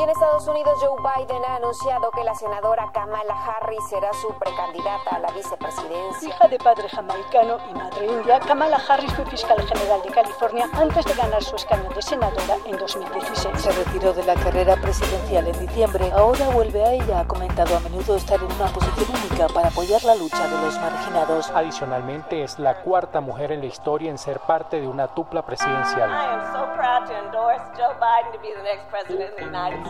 Y en Estados Unidos, Joe Biden ha anunciado que la senadora Kamala Harris será su precandidata a la vicepresidencia. Hija de padre jamaicano y madre india, Kamala Harris fue fiscal general de California antes de ganar su escaño de senadora en 2016. Se retiró de la carrera presidencial en diciembre. Ahora vuelve a ella. Ha comentado a menudo estar en una posición única para apoyar la lucha de los marginados. Adicionalmente, es la cuarta mujer en la historia en ser parte de una dupla presidencial. I am so proud to endorse Joe Biden to be the next president of the United States.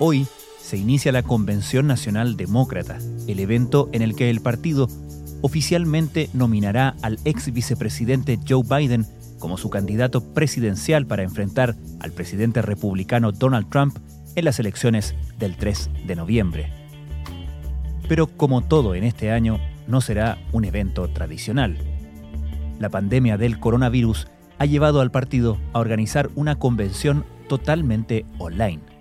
Hoy se inicia la Convención Nacional Demócrata, el evento en el que el partido oficialmente nominará al ex vicepresidente Joe Biden como su candidato presidencial para enfrentar al presidente republicano Donald Trump en las elecciones del 3 de noviembre. Pero como todo en este año, no será un evento tradicional. La pandemia del coronavirus ha llevado al partido a organizar una convención totalmente online.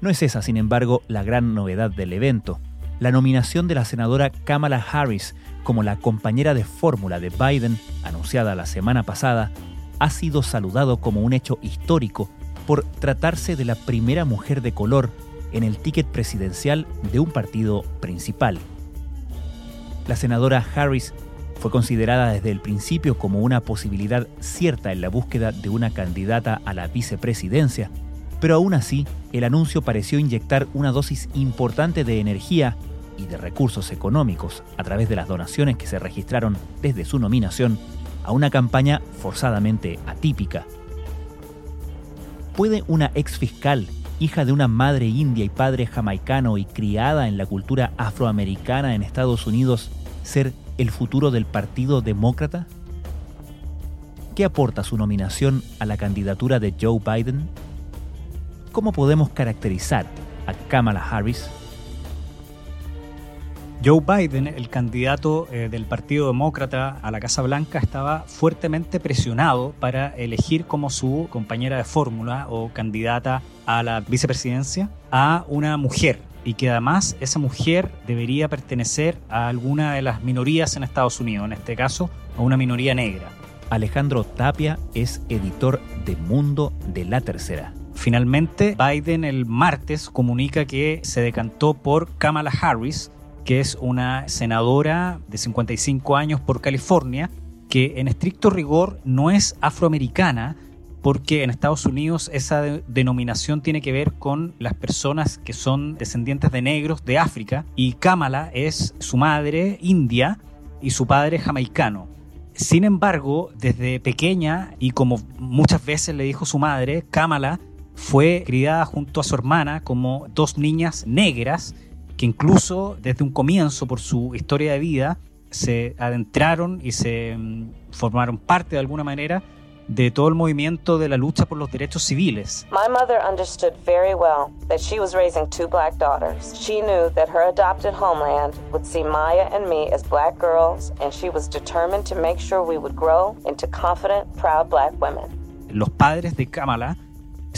No es esa, sin embargo, la gran novedad del evento. La nominación de la senadora Kamala Harris como la compañera de fórmula de Biden, anunciada la semana pasada, ha sido saludado como un hecho histórico por tratarse de la primera mujer de color en el ticket presidencial de un partido principal. La senadora Harris fue considerada desde el principio como una posibilidad cierta en la búsqueda de una candidata a la vicepresidencia, pero aún así, el anuncio pareció inyectar una dosis importante de energía y de recursos económicos a través de las donaciones que se registraron desde su nominación a una campaña forzadamente atípica. ¿Puede una ex fiscal, hija de una madre india y padre jamaicano y criada en la cultura afroamericana en Estados Unidos, ser el futuro del Partido Demócrata? ¿Qué aporta su nominación a la candidatura de Joe Biden? ¿Cómo podemos caracterizar a Kamala Harris? Joe Biden, el candidato eh, del Partido Demócrata a la Casa Blanca, estaba fuertemente presionado para elegir como su compañera de fórmula o candidata a la vicepresidencia a una mujer y que además esa mujer debería pertenecer a alguna de las minorías en Estados Unidos, en este caso a una minoría negra. Alejandro Tapia es editor de Mundo de la Tercera. Finalmente, Biden el martes comunica que se decantó por Kamala Harris, que es una senadora de 55 años por California, que en estricto rigor no es afroamericana, porque en Estados Unidos esa de- denominación tiene que ver con las personas que son descendientes de negros de África, y Kamala es su madre india y su padre jamaicano. Sin embargo, desde pequeña, y como muchas veces le dijo su madre, Kamala fue criada junto a su hermana como dos niñas negras que incluso desde un comienzo por su historia de vida se adentraron y se mm, formaron parte de alguna manera de todo el movimiento de la lucha por los derechos civiles. My mother understood very well that she was raising two black daughters. She knew that her adopted homeland would see Maya and me as black girls, and she was determined to make sure we would grow into confident, proud black women. Los padres de Kamala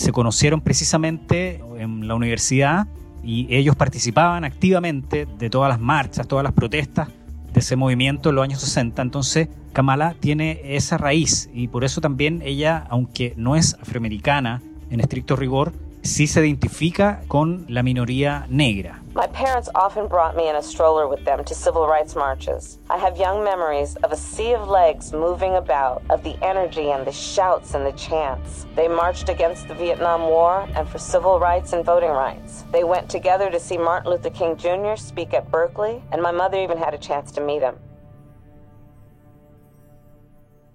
se conocieron precisamente en la universidad y ellos participaban activamente de todas las marchas, todas las protestas de ese movimiento en los años 60. Entonces, Kamala tiene esa raíz y por eso también ella, aunque no es afroamericana en estricto rigor, sí se identifica con la minoría negra. My parents often brought me in a stroller with them to civil rights marches. I have young memories of a sea of legs moving about, of the energy and the shouts and the chants. They marched against the Vietnam War and for civil rights and voting rights. They went together to see Martin Luther King Jr. speak at Berkeley, and my mother even had a chance to meet him.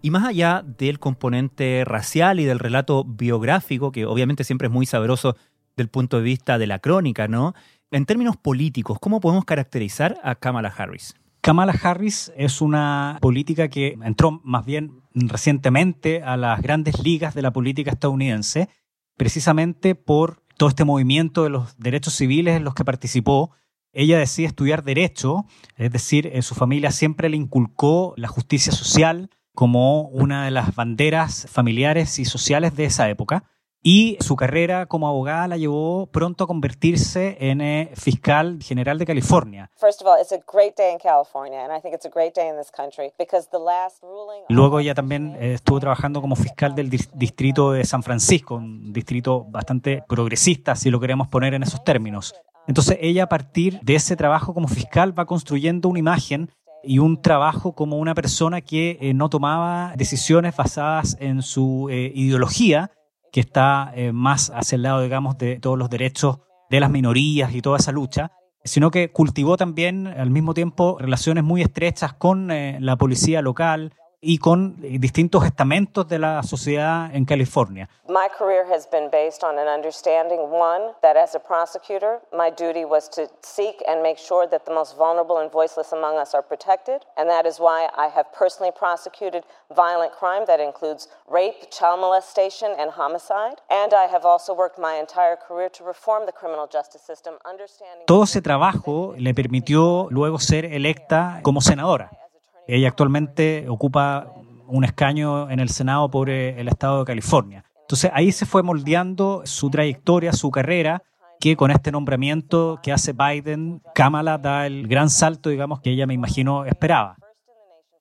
Y más allá del componente racial y del relato biográfico, que obviamente siempre es muy sabroso del punto de vista de la crónica, ¿no? En términos políticos, ¿cómo podemos caracterizar a Kamala Harris? Kamala Harris es una política que entró más bien recientemente a las grandes ligas de la política estadounidense, precisamente por todo este movimiento de los derechos civiles en los que participó. Ella decide estudiar derecho, es decir, eh, su familia siempre le inculcó la justicia social, como una de las banderas familiares y sociales de esa época. Y su carrera como abogada la llevó pronto a convertirse en eh, fiscal general de California. Luego ella también eh, estuvo trabajando como fiscal del distrito de San Francisco, un distrito bastante progresista, si lo queremos poner en esos términos. Entonces ella a partir de ese trabajo como fiscal va construyendo una imagen y un trabajo como una persona que eh, no tomaba decisiones basadas en su eh, ideología, que está eh, más hacia el lado, digamos, de todos los derechos de las minorías y toda esa lucha, sino que cultivó también al mismo tiempo relaciones muy estrechas con la policía local, y con distintos estamentos de la sociedad en California. My career has been based on an understanding one that as a prosecutor my duty was to seek and make sure that the most vulnerable and voiceless among us are protected and that is why I have personally prosecuted violent crime that includes rape, child molestation and homicide and I have also worked my entire career to reform the criminal justice system understanding Todo ese trabajo le permitió luego ser electa como senadora. Ella actualmente ocupa un escaño en el Senado por eh, el estado de California. Entonces ahí se fue moldeando su trayectoria, su carrera, que con este nombramiento que hace Biden, Kamala da el gran salto, digamos, que ella me imagino esperaba.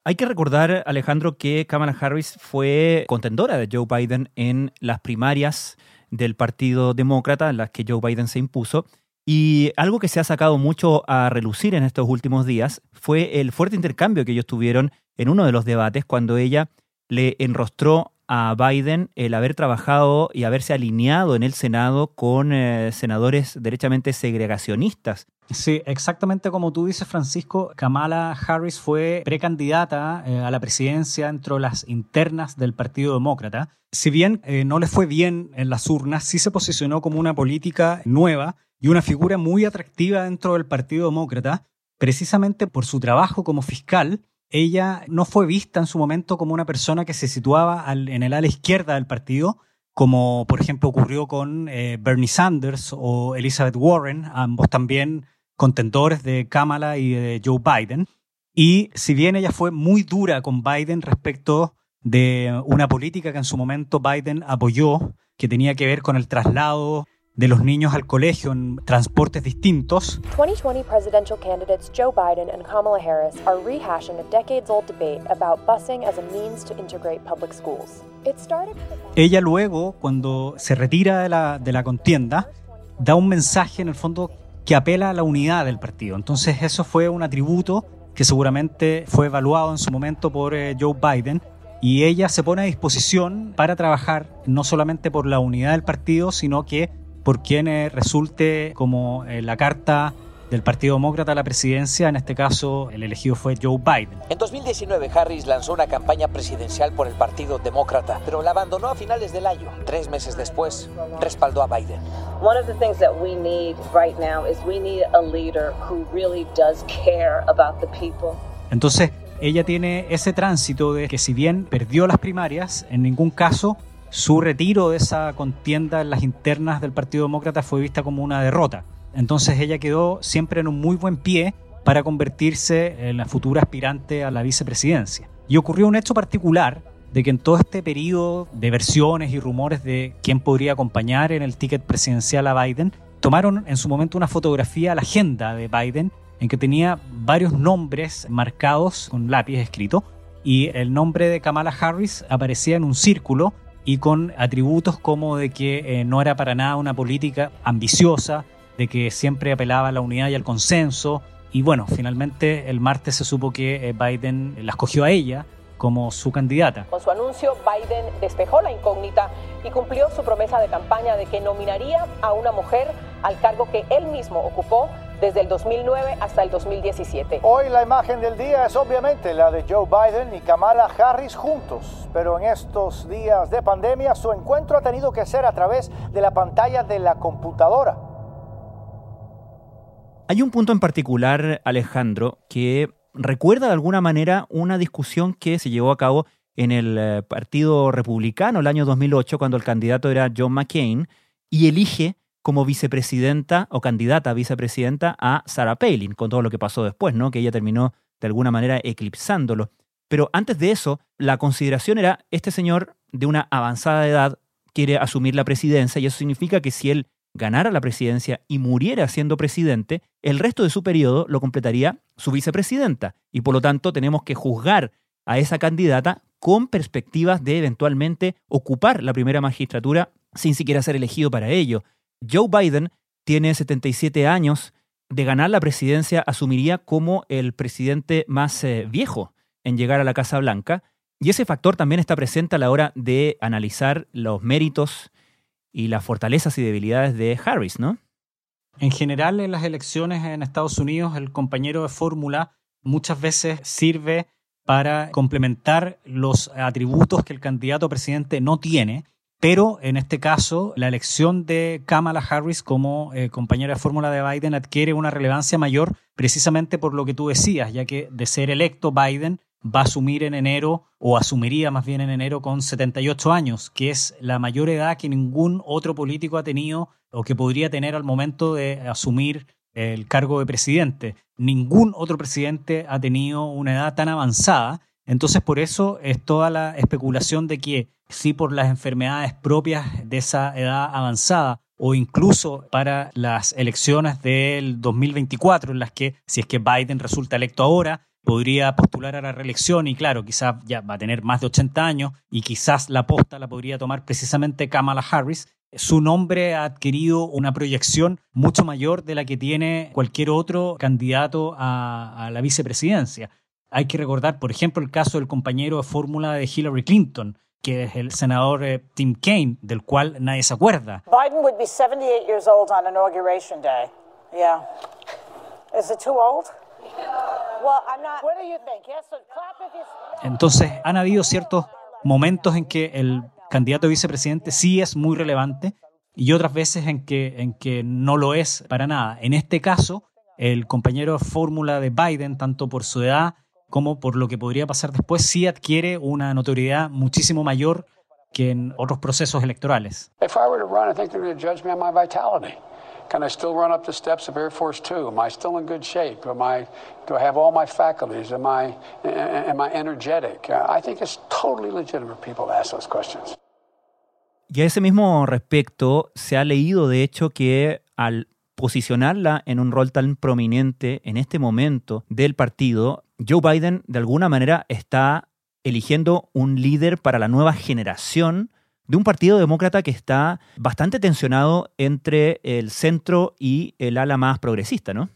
Hay que recordar, Alejandro, que Kamala Harris fue contendora de Joe Biden en las primarias del Partido Demócrata, en las que Joe Biden se impuso, y algo que se ha sacado mucho a relucir en estos últimos días fue el fuerte intercambio que ellos tuvieron en uno de los debates cuando ella le enrostró a Biden el haber trabajado y haberse alineado en el Senado con eh, senadores derechamente segregacionistas. Sí, exactamente como tú dices, Francisco, Kamala Harris fue precandidata eh, a la presidencia dentro de las internas del Partido Demócrata. Si bien eh, no le fue bien en las urnas, sí se posicionó como una política nueva y una figura muy atractiva dentro del Partido Demócrata, precisamente por su trabajo como fiscal. Ella no fue vista en su momento como una persona que se situaba en el ala izquierda del partido, como por ejemplo ocurrió con eh, Bernie Sanders o Elizabeth Warren, ambos también contendores de Kamala y de Joe Biden. Y si bien ella fue muy dura con Biden respecto de una política que en su momento Biden apoyó, que tenía que ver con el traslado de los niños al colegio en transportes distintos. 2020 presidential candidates Joe Biden and Kamala Harris are rehashing a decades-old debate about busing as a means to integrate public schools. It started Ella luego, cuando se retira de la, de la contienda, da un mensaje en el fondo que apela a la unidad del partido. Entonces eso fue un atributo que seguramente fue evaluado en su momento por eh, Joe Biden y ella se pone a disposición para trabajar no solamente por la unidad del partido, sino que por quien resulte como eh, la carta del Partido Demócrata a la presidencia, en este caso el elegido fue Joe Biden. En 2019 Harris lanzó una campaña presidencial por el Partido Demócrata, pero la abandonó a finales del año. Tres meses después, respaldó a Biden. One of the things that we need right now is we need a leader who really does care about the people. Entonces, ella tiene ese tránsito de que si bien perdió las primarias, en ningún caso su retiro de esa contienda en las internas del Partido Demócrata fue vista como una derrota. Entonces ella quedó siempre en un muy buen pie para convertirse en la futura aspirante a la vicepresidencia. Y ocurrió un hecho particular de que en todo este periodo de versiones y rumores de quién podría acompañar en el ticket presidencial a Biden, tomaron en su momento una fotografía a la agenda de Biden en que tenía varios nombres marcados con lápiz escrito y el nombre de Kamala Harris aparecía en un círculo y con atributos como de que eh, no era para nada una política ambiciosa, de que siempre apelaba a la unidad y al consenso. Y bueno, finalmente el martes se supo que eh, Biden la escogió a ella como su candidata. Con su anuncio, Biden despejó la incógnita y cumplió su promesa de campaña de que nominaría a una mujer al cargo que él mismo ocupó desde el 2009 hasta el 2017. Hoy la imagen del día es obviamente la de Joe Biden y Kamala Harris juntos, pero en estos días de pandemia su encuentro ha tenido que ser a través de la pantalla de la computadora. Hay un punto en particular, Alejandro, que recuerda de alguna manera una discusión que se llevó a cabo en el eh, Partido Republicano el año 2008, cuando el candidato era John McCain, y elige como vicepresidenta o candidata a vicepresidenta a Sarah Palin, con todo lo que pasó después, ¿no? Que ella terminó de alguna manera eclipsándolo. Pero antes de eso, la consideración era, este señor de una avanzada edad quiere asumir la presidencia y eso significa que si él ganara la presidencia y muriera siendo presidente, el resto de su periodo lo completaría su vicepresidenta. Y por lo tanto tenemos que juzgar a esa candidata con perspectivas de eventualmente ocupar la primera magistratura sin siquiera ser elegido para ello. Joe Biden tiene 77 años, de ganar la presidencia asumiría como el presidente más eh, viejo en llegar a la Casa Blanca, y ese factor también está presente a la hora de analizar los méritos y las fortalezas y debilidades de Harris, ¿no? En general, en las elecciones en Estados Unidos, el compañero de fórmula muchas veces sirve para complementar los atributos que el candidato presidente no tiene pero en este caso, la elección de Kamala Harris como eh, compañera de fórmula de Biden adquiere una relevancia mayor precisamente por lo que tú decías, ya que de ser electo Biden va a asumir en enero, o asumiría más bien en enero con 78 años, que es la mayor edad que ningún otro político ha tenido o que podría tener al momento de asumir el cargo de presidente. Ningún otro presidente ha tenido una edad tan avanzada entonces, por eso es toda la especulación de que si por las enfermedades propias de esa edad avanzada o incluso para las elecciones del 2024, en las que si es que Biden resulta electo ahora, podría postular a la reelección y claro, quizás ya va a tener más de 80 años y quizás la posta la podría tomar precisamente Kamala Harris. Su nombre ha adquirido una proyección mucho mayor de la que tiene cualquier otro candidato a, a la vicepresidencia. Hay que recordar, por ejemplo, el caso del compañero de fórmula de Hillary Clinton, que es el senador eh, Tim Kaine, del cual nadie se acuerda. Biden would be 78 years old on inauguration day. Yeah. Is it too old? Entonces, han habido ciertos momentos en que el candidato a vicepresidente sí es muy relevante y otras veces en que, en que no lo es para nada. En este caso, el compañero de fórmula de Biden, tanto por su edad como por lo que podría pasar después, sí adquiere una notoriedad muchísimo mayor que en otros procesos electorales. If I were to run, I think they're going to judge me on my vitality. Can I still run up the steps of Air Force Two? Am I still in good shape? Am I, do I have all my faculties? Am I, am I energetic? I think it's totally legitimate people to ask those questions. Y a ese mismo respecto, se ha leído de hecho que al posicionarla en un rol tan prominente en este momento del partido, Joe Biden de alguna manera está eligiendo un líder para la nueva generación de un partido demócrata que está bastante tensionado entre el centro y el ala más progresista, ¿no?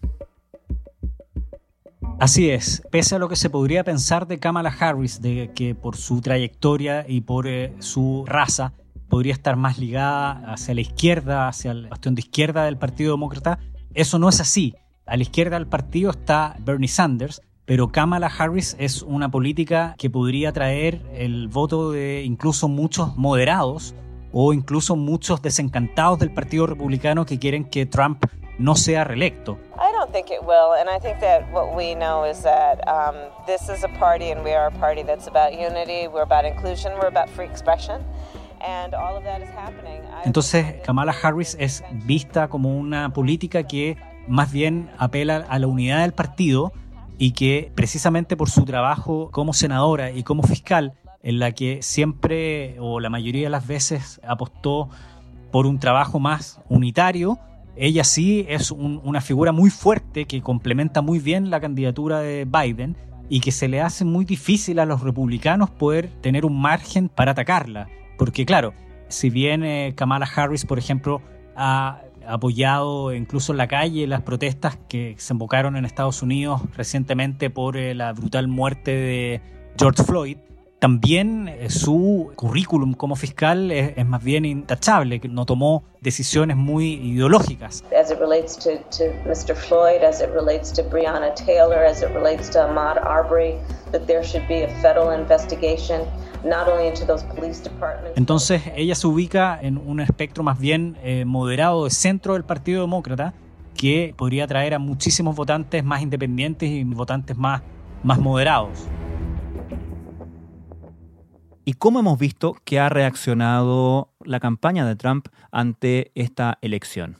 Así es, pese a lo que se podría pensar de Kamala Harris, de que por su trayectoria y por eh, su raza podría estar más ligada hacia la izquierda, hacia el bastión de izquierda del Partido Demócrata, eso no es así. A la izquierda del partido está Bernie Sanders, pero Kamala Harris es una política que podría traer el voto de incluso muchos moderados o incluso muchos desencantados del Partido Republicano que quieren que Trump no sea reelecto. I don't think it will, and I think that what we know is that um, this is a party, and we are a party that's about unity, we're about inclusion, we're about free expression. And all of that is happening. Entonces, Kamala Harris es vista como una política que más bien apela a la unidad del partido, y que precisamente por su trabajo como senadora y como fiscal, en la que siempre o la mayoría de las veces apostó por un trabajo más unitario, ella sí es una figura muy fuerte que complementa muy bien la candidatura de Biden y que se le hace muy difícil a los republicanos poder tener un margen para atacarla. Porque claro, si bien eh, Kamala Harris, por ejemplo, ha apoyado incluso en la calle las protestas que se invocaron en Estados Unidos recientemente por eh, la brutal muerte de George Floyd, también eh, su currículum como fiscal es, más bien intachable, que no tomó decisiones muy ideológicas. As it relates to, to Mr. Floyd, as it relates to Breonna Taylor, as it relates to Ahmaud Arbery, that there should be a federal investigation. Not only into those police departments. Entonces ella se ubica en un espectro más bien eh, moderado de centro del Partido Demócrata que podría atraer a muchísimos votantes más independientes y votantes más, más moderados. ¿Y cómo hemos visto que ha reaccionado la campaña de Trump ante esta elección?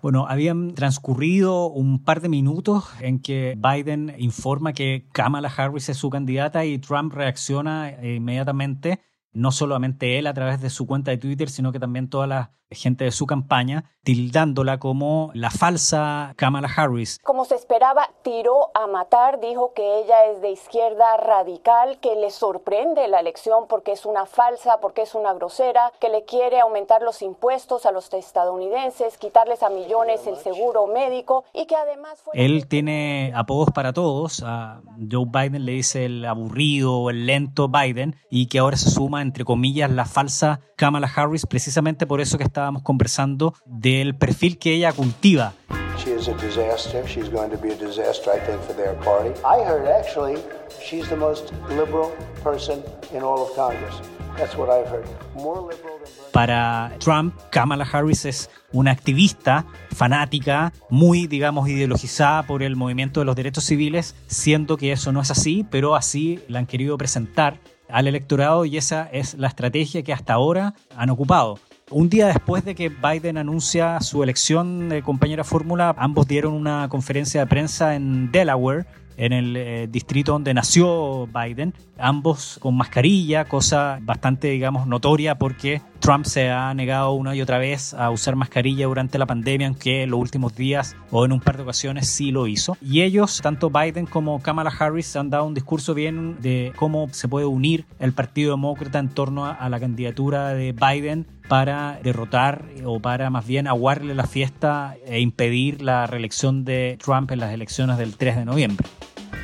Bueno, habían transcurrido un par de minutos en que Biden informa que Kamala Harris es su candidata y Trump reacciona inmediatamente, no solamente él a través de su cuenta de Twitter, sino que también toda la gente de su campaña, tildándola como la falsa Kamala Harris. Como se esperaba, tiró a matar, dijo que ella es de izquierda radical, que le sorprende la elección porque es una falsa, porque es una grosera, que le quiere aumentar los impuestos a los estadounidenses, quitarles a millones el seguro médico y que además... Él tiene apodos para todos, a Joe Biden le dice el aburrido, el lento Biden y que ahora se suma, entre comillas, la falsa Kamala Harris, precisamente por eso que está estábamos conversando del perfil que ella cultiva. She is a disaster. She's going to be a disaster, I think, for their party. I heard actually she's the most liberal person in all of Congress. That's what I've heard. More liberal than Para Trump, Kamala Harris es una activista fanática, muy, digamos, ideologizada por el movimiento de los derechos civiles, siendo que eso no es así, pero así la han querido presentar al electorado y esa es la estrategia que hasta ahora han ocupado. Un día después de que Biden anuncia su elección de compañera fórmula, ambos dieron una conferencia de prensa en Delaware en el eh, distrito donde nació Biden, ambos con mascarilla, cosa bastante, digamos, notoria porque Trump se ha negado una y otra vez a usar mascarilla durante la pandemia, aunque en los últimos días o en un par de ocasiones sí lo hizo. Y ellos, tanto Biden como Kamala Harris, han dado un discurso bien de cómo se puede unir el Partido Demócrata en torno a la candidatura de Biden para derrotar o para más bien aguarle la fiesta e impedir la reelección de Trump en las elecciones del 3 de noviembre.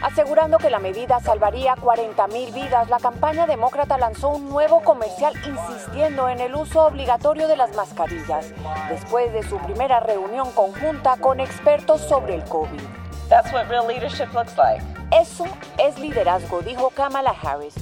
Asegurando que la medida salvaría 40.000 vidas, la campaña demócrata lanzó un nuevo comercial insistiendo en el uso obligatorio de las mascarillas, después de su primera reunión conjunta con expertos sobre el COVID. That's what real leadership looks like. Eso es liderazgo, dijo Kamala Harris.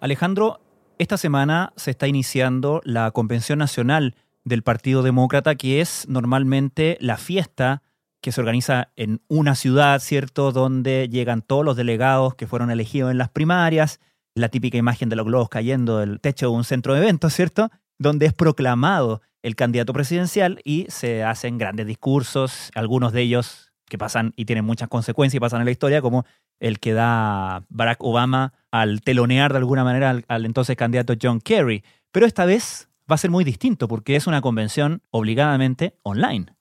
Alejandro, esta semana se está iniciando la Convención Nacional del Partido Demócrata, que es normalmente la fiesta que se organiza en una ciudad, ¿cierto? Donde llegan todos los delegados que fueron elegidos en las primarias, la típica imagen de los globos cayendo del techo de un centro de eventos, ¿cierto? Donde es proclamado el candidato presidencial y se hacen grandes discursos, algunos de ellos que pasan y tienen muchas consecuencias y pasan en la historia, como el que da Barack Obama al telonear de alguna manera al, al entonces candidato John Kerry. Pero esta vez va a ser muy distinto porque es una convención obligadamente online.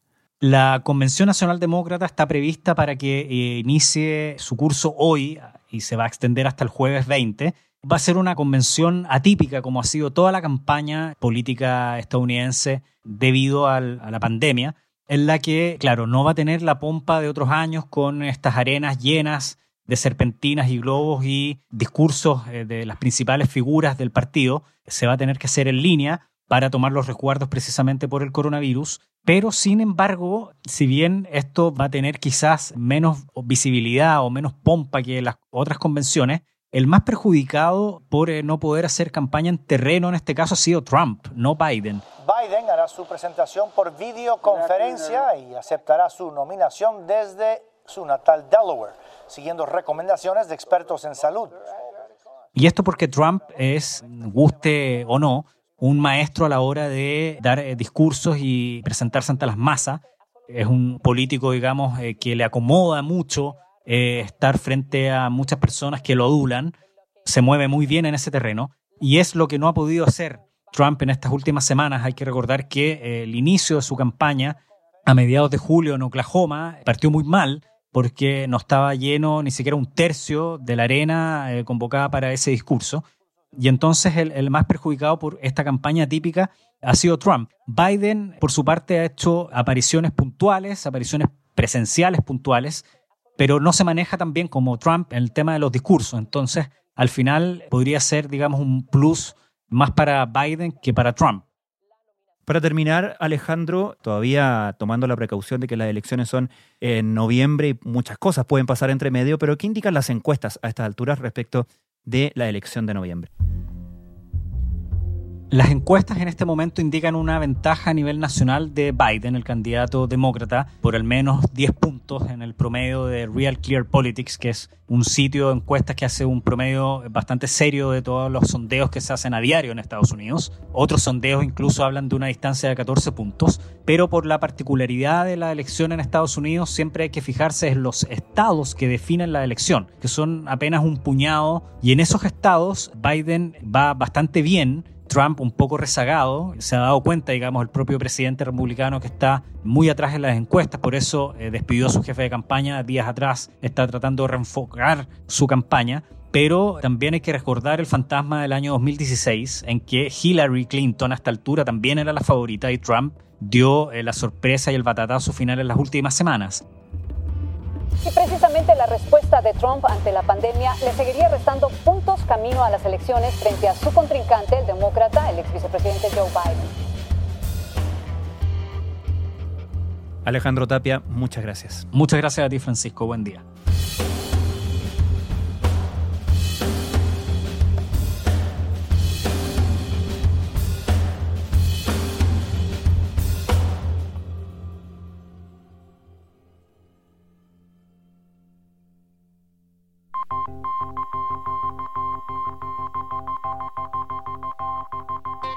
La Convención Nacional Demócrata está prevista para que eh, inicie su curso hoy y se va a extender hasta el jueves 20. Va a ser una convención atípica como ha sido toda la campaña política estadounidense debido a la pandemia, en la que, claro, no va a tener la pompa de otros años con estas arenas llenas de serpentinas y globos y discursos eh, de las principales figuras del partido. Se va a tener que hacer en línea para tomar los resguardos precisamente por el coronavirus pero sin embargo, si bien esto va a tener quizás menos visibilidad o menos pompa que las otras convenciones, el más perjudicado por eh, no poder hacer campaña en terreno en este caso ha sido Trump, no Biden. Biden hará su presentación por videoconferencia y aceptará su nominación desde su natal Delaware, siguiendo recomendaciones de expertos en salud. Y esto porque Trump es, guste o no, un maestro a la hora de dar eh, discursos y presentarse ante las masas. Es un político, digamos, eh, que le acomoda mucho eh, estar frente a muchas personas que lo adulan. Se mueve muy bien en ese terreno y es lo que no ha podido hacer Trump en estas últimas semanas. Hay que recordar que el inicio de su campaña a mediados de julio en Oklahoma partió muy mal porque no estaba lleno ni siquiera un tercio de la arena convocada para ese discurso. Y entonces el, más perjudicado por esta campaña típica ha sido Trump. Biden, por su parte, ha hecho apariciones puntuales, apariciones presenciales puntuales, pero no se maneja tan bien como Trump en el tema de los discursos. Entonces, al final podría ser, digamos, un plus más para Biden que para Trump. Para terminar, Alejandro, todavía tomando la precaución de que las elecciones son en noviembre y muchas cosas pueden pasar entre medio, pero ¿qué indican las encuestas a estas alturas respecto de la elección de noviembre? Las encuestas en este momento indican una ventaja a nivel nacional de Biden, el candidato demócrata, por al menos 10 puntos en el promedio de Real Clear Politics, que es un sitio de encuestas que hace un promedio bastante serio de todos los sondeos que se hacen a diario en Estados Unidos. Otros sondeos incluso hablan de una distancia de 14 puntos, pero por la particularidad de la elección en Estados Unidos siempre hay que fijarse en los estados que definen la elección, que son apenas un puñado, y en esos estados Biden va bastante bien Trump un poco rezagado, se ha dado cuenta, digamos, el propio presidente republicano que está muy atrás en las encuestas, por eso eh, despidió a su jefe de campaña días atrás, está tratando de reenfocar su campaña, pero también hay que recordar el fantasma del año 2016, en que Hillary Clinton a esta altura también era la favorita y Trump dio eh, la sorpresa y el batatazo final en las últimas semanas. Precisamente la respuesta de Trump ante la pandemia le seguiría restando puntos camino a las elecciones frente a su contrincante, el demócrata, el ex vicepresidente Joe Biden. Alejandro Tapia, muchas gracias. Muchas gracias a ti, Francisco. Buen día.